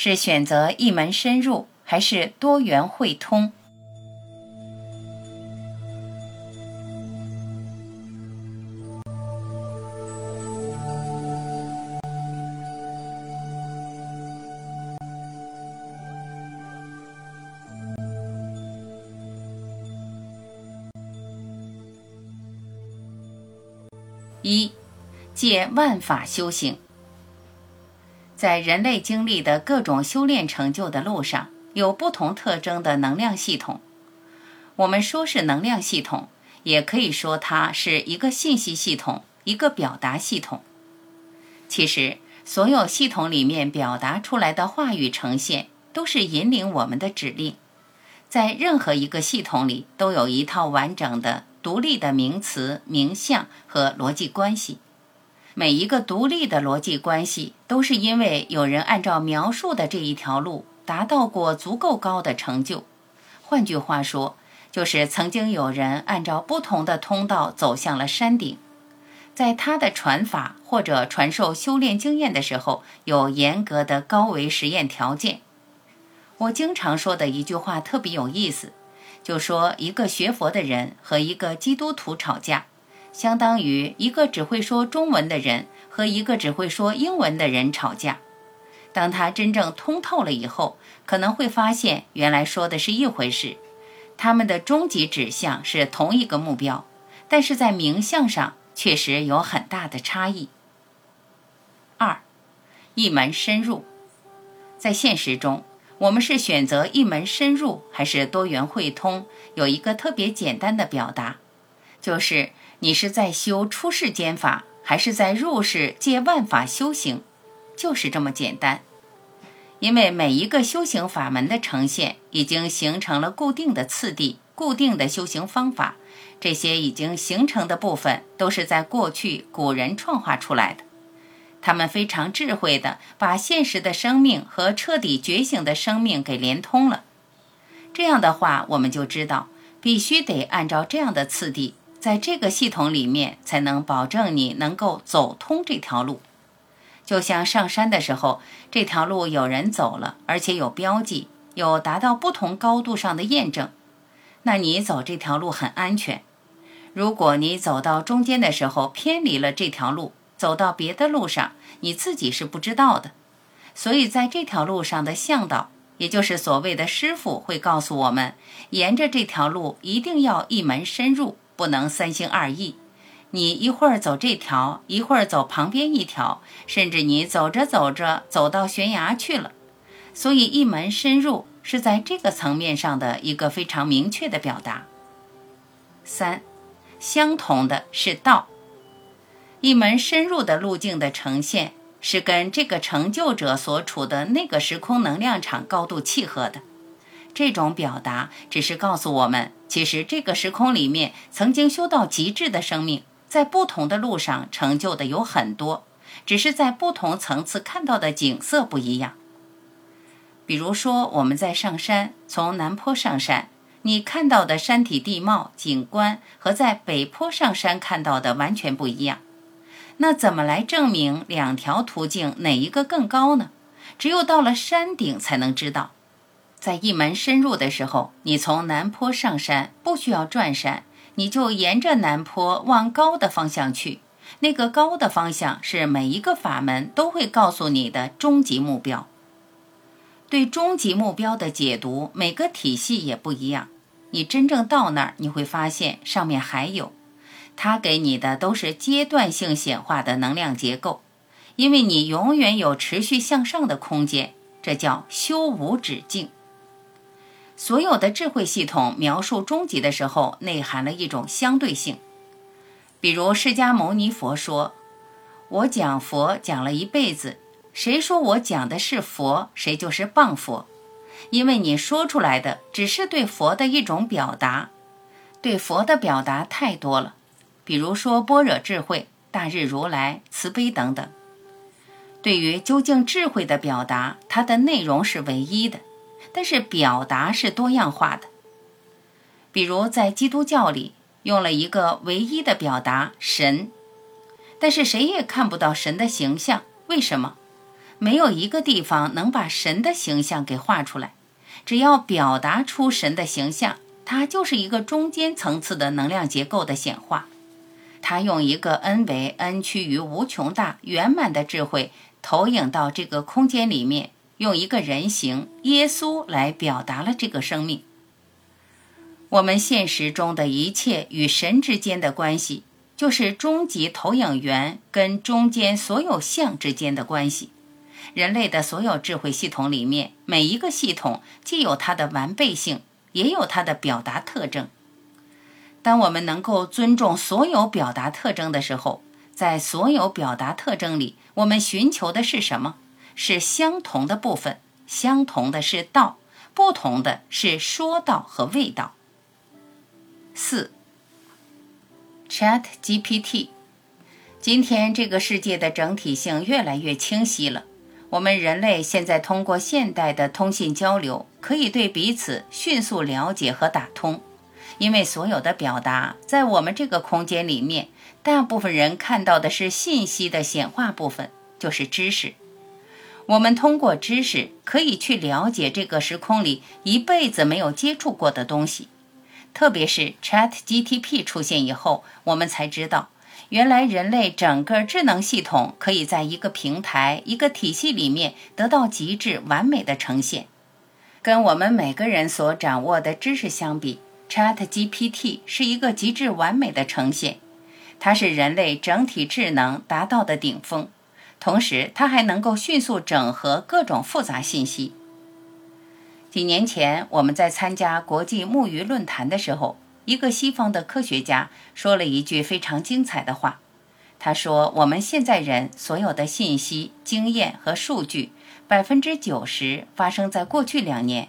是选择一门深入，还是多元汇通？一，借万法修行。在人类经历的各种修炼成就的路上，有不同特征的能量系统。我们说是能量系统，也可以说它是一个信息系统，一个表达系统。其实，所有系统里面表达出来的话语呈现，都是引领我们的指令。在任何一个系统里，都有一套完整的、独立的名词、名相和逻辑关系。每一个独立的逻辑关系，都是因为有人按照描述的这一条路达到过足够高的成就。换句话说，就是曾经有人按照不同的通道走向了山顶。在他的传法或者传授修炼经验的时候，有严格的高维实验条件。我经常说的一句话特别有意思，就说一个学佛的人和一个基督徒吵架。相当于一个只会说中文的人和一个只会说英文的人吵架。当他真正通透了以后，可能会发现原来说的是一回事，他们的终极指向是同一个目标，但是在名相上确实有很大的差异。二，一门深入，在现实中，我们是选择一门深入还是多元汇通？有一个特别简单的表达，就是。你是在修出世间法，还是在入世借万法修行？就是这么简单。因为每一个修行法门的呈现，已经形成了固定的次第、固定的修行方法。这些已经形成的部分，都是在过去古人创化出来的。他们非常智慧的把现实的生命和彻底觉醒的生命给连通了。这样的话，我们就知道，必须得按照这样的次第。在这个系统里面，才能保证你能够走通这条路。就像上山的时候，这条路有人走了，而且有标记，有达到不同高度上的验证，那你走这条路很安全。如果你走到中间的时候偏离了这条路，走到别的路上，你自己是不知道的。所以在这条路上的向导，也就是所谓的师傅，会告诉我们，沿着这条路一定要一门深入。不能三心二意，你一会儿走这条，一会儿走旁边一条，甚至你走着走着走到悬崖去了。所以一门深入是在这个层面上的一个非常明确的表达。三，相同的是道，一门深入的路径的呈现是跟这个成就者所处的那个时空能量场高度契合的。这种表达只是告诉我们，其实这个时空里面曾经修到极致的生命，在不同的路上成就的有很多，只是在不同层次看到的景色不一样。比如说，我们在上山，从南坡上山，你看到的山体地貌景观和在北坡上山看到的完全不一样。那怎么来证明两条途径哪一个更高呢？只有到了山顶才能知道。在一门深入的时候，你从南坡上山，不需要转山，你就沿着南坡往高的方向去。那个高的方向是每一个法门都会告诉你的终极目标。对终极目标的解读，每个体系也不一样。你真正到那儿，你会发现上面还有，它给你的都是阶段性显化的能量结构，因为你永远有持续向上的空间，这叫修无止境。所有的智慧系统描述终极的时候，内含了一种相对性。比如释迦牟尼佛说：“我讲佛讲了一辈子，谁说我讲的是佛，谁就是谤佛，因为你说出来的只是对佛的一种表达，对佛的表达太多了，比如说般若智慧、大日如来、慈悲等等。对于究竟智慧的表达，它的内容是唯一的，但是表达是多样化的。比如在基督教里，用了一个唯一的表达“神”，但是谁也看不到神的形象，为什么？没有一个地方能把神的形象给画出来。只要表达出神的形象，它就是一个中间层次的能量结构的显化。它用一个 n 为 n 趋于无穷大圆满的智慧。投影到这个空间里面，用一个人形耶稣来表达了这个生命。我们现实中的一切与神之间的关系，就是终极投影源跟中间所有相之间的关系。人类的所有智慧系统里面，每一个系统既有它的完备性，也有它的表达特征。当我们能够尊重所有表达特征的时候，在所有表达特征里，我们寻求的是什么？是相同的部分，相同的是道，不同的是说道和味道。四，Chat GPT，今天这个世界的整体性越来越清晰了。我们人类现在通过现代的通信交流，可以对彼此迅速了解和打通，因为所有的表达在我们这个空间里面。大部分人看到的是信息的显化部分，就是知识。我们通过知识可以去了解这个时空里一辈子没有接触过的东西。特别是 Chat GTP 出现以后，我们才知道，原来人类整个智能系统可以在一个平台、一个体系里面得到极致完美的呈现。跟我们每个人所掌握的知识相比，Chat GPT 是一个极致完美的呈现。它是人类整体智能达到的顶峰，同时它还能够迅速整合各种复杂信息。几年前，我们在参加国际木鱼论坛的时候，一个西方的科学家说了一句非常精彩的话。他说：“我们现在人所有的信息、经验和数据，百分之九十发生在过去两年。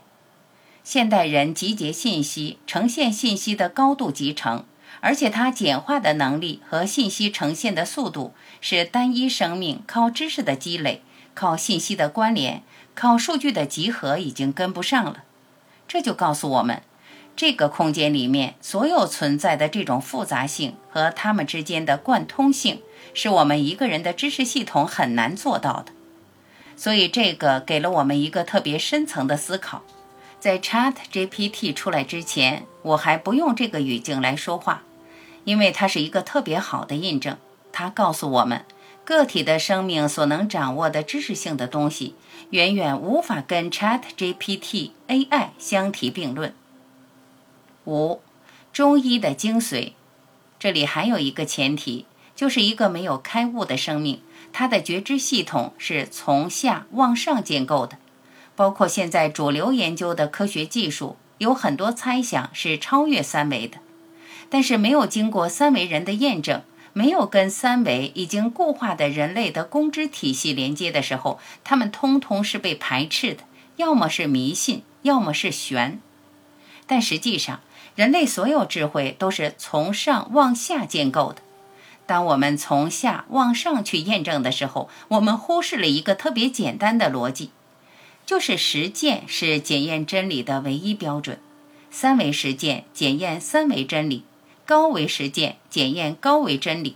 现代人集结信息、呈现信息的高度集成。”而且它简化的能力和信息呈现的速度，是单一生命靠知识的积累、靠信息的关联、靠数据的集合已经跟不上了。这就告诉我们，这个空间里面所有存在的这种复杂性和它们之间的贯通性，是我们一个人的知识系统很难做到的。所以这个给了我们一个特别深层的思考。在 Chat GPT 出来之前，我还不用这个语境来说话。因为它是一个特别好的印证，它告诉我们，个体的生命所能掌握的知识性的东西，远远无法跟 Chat GPT AI 相提并论。五，中医的精髓，这里还有一个前提，就是一个没有开悟的生命，它的觉知系统是从下往上建构的，包括现在主流研究的科学技术，有很多猜想是超越三维的。但是没有经过三维人的验证，没有跟三维已经固化的人类的公知体系连接的时候，他们通通是被排斥的，要么是迷信，要么是玄。但实际上，人类所有智慧都是从上往下建构的。当我们从下往上去验证的时候，我们忽视了一个特别简单的逻辑，就是实践是检验真理的唯一标准，三维实践检验三维真理。高维实践检验高维真理，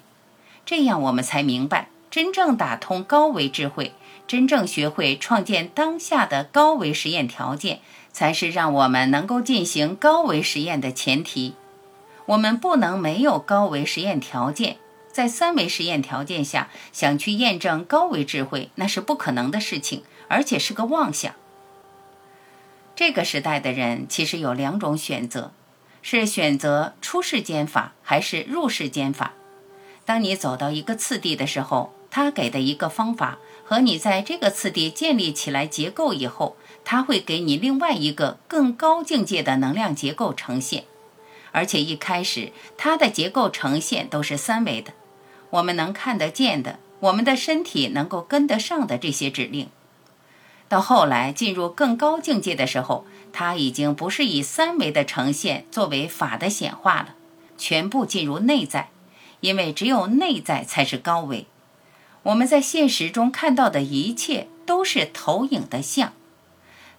这样我们才明白，真正打通高维智慧，真正学会创建当下的高维实验条件，才是让我们能够进行高维实验的前提。我们不能没有高维实验条件，在三维实验条件下想去验证高维智慧，那是不可能的事情，而且是个妄想。这个时代的人其实有两种选择。是选择出世间法还是入世间法？当你走到一个次第的时候，他给的一个方法和你在这个次第建立起来结构以后，他会给你另外一个更高境界的能量结构呈现。而且一开始它的结构呈现都是三维的，我们能看得见的，我们的身体能够跟得上的这些指令。到后来进入更高境界的时候，它已经不是以三维的呈现作为法的显化了，全部进入内在，因为只有内在才是高维。我们在现实中看到的一切都是投影的像，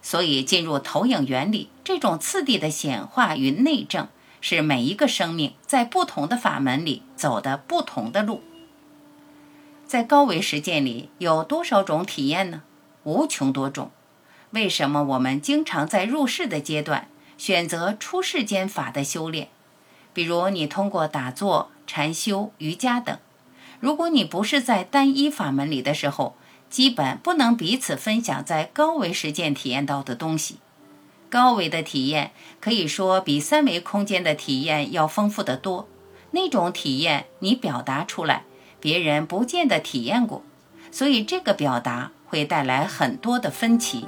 所以进入投影原理这种次第的显化与内证，是每一个生命在不同的法门里走的不同的路。在高维实践里有多少种体验呢？无穷多种。为什么我们经常在入世的阶段选择出世间法的修炼？比如你通过打坐、禅修、瑜伽等。如果你不是在单一法门里的时候，基本不能彼此分享在高维实践体验到的东西。高维的体验可以说比三维空间的体验要丰富得多。那种体验你表达出来，别人不见得体验过，所以这个表达会带来很多的分歧。